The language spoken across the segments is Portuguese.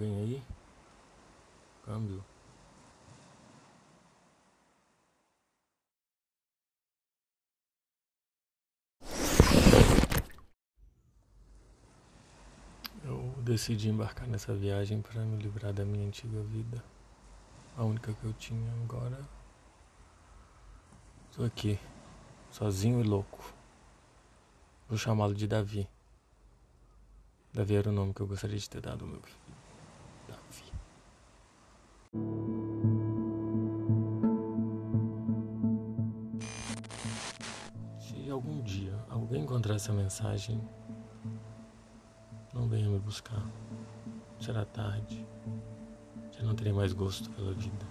alguém aí? Câmbio. Eu decidi embarcar nessa viagem para me livrar da minha antiga vida. A única que eu tinha agora. Estou aqui, sozinho e louco. Vou chamá-lo de Davi. Davi era o nome que eu gostaria de ter dado ao meu filho. Se algum dia alguém encontrar essa mensagem, não venha me buscar. Será tarde. Já não terei mais gosto pela vida.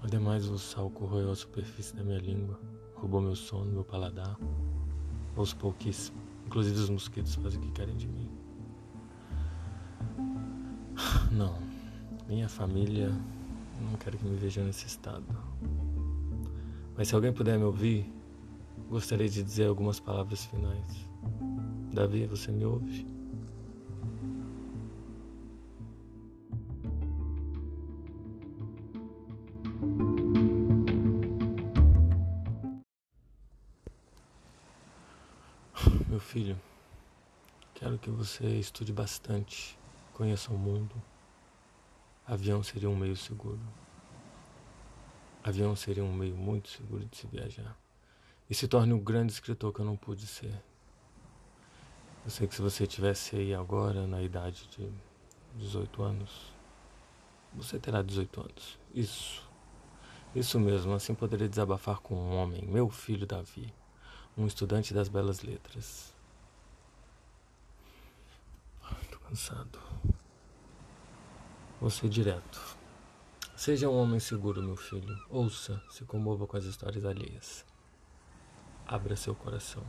Ademais, o sal corroeu a superfície da minha língua, roubou meu sono, meu paladar. Aos pouquíssimos, inclusive os mosquitos fazem o que querem de mim. Não, minha família não quero que me veja nesse estado. Mas se alguém puder me ouvir, gostaria de dizer algumas palavras finais. Davi, você me ouve? Meu filho, quero que você estude bastante, conheça o mundo. Avião seria um meio seguro. Avião seria um meio muito seguro de se viajar. E se torne o grande escritor que eu não pude ser. Eu sei que se você tivesse aí agora, na idade de 18 anos, você terá 18 anos. Isso. Isso mesmo, assim poderia desabafar com um homem, meu filho Davi, um estudante das belas letras. Tô cansado. Vou ser direto. Seja um homem seguro, meu filho. Ouça, se comova com as histórias alheias. Abra seu coração.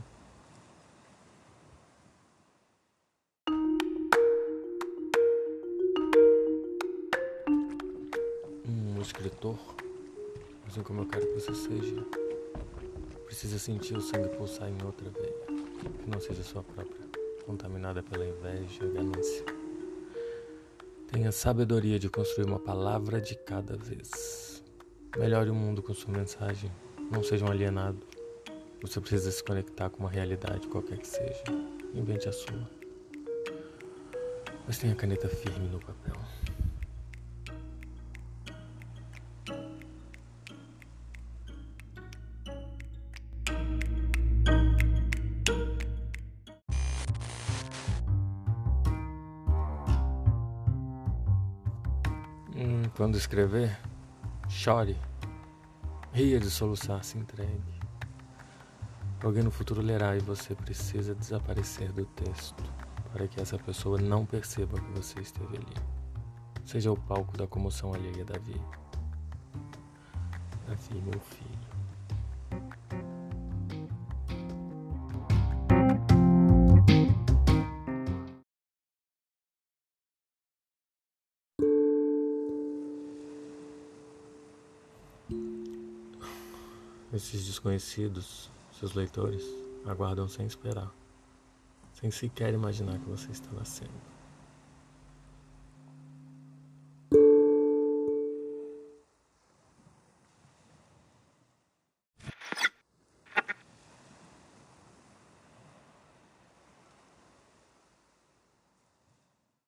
Um escritor, assim como eu quero que você seja, precisa sentir o sangue pulsar em outra veia, que não seja sua própria, contaminada pela inveja e ganância. Tenha sabedoria de construir uma palavra de cada vez. Melhore o mundo com sua mensagem. Não seja um alienado. Você precisa se conectar com uma realidade, qualquer que seja. Invente a sua. Mas tenha a caneta firme no papel. Quando escrever, chore. Ria de soluçar, se entregue. Alguém no futuro lerá e você precisa desaparecer do texto para que essa pessoa não perceba que você esteve ali. Seja o palco da comoção alheia, Davi. Davi, meu filho. Esses desconhecidos, seus leitores, aguardam sem esperar, sem sequer imaginar que você está nascendo.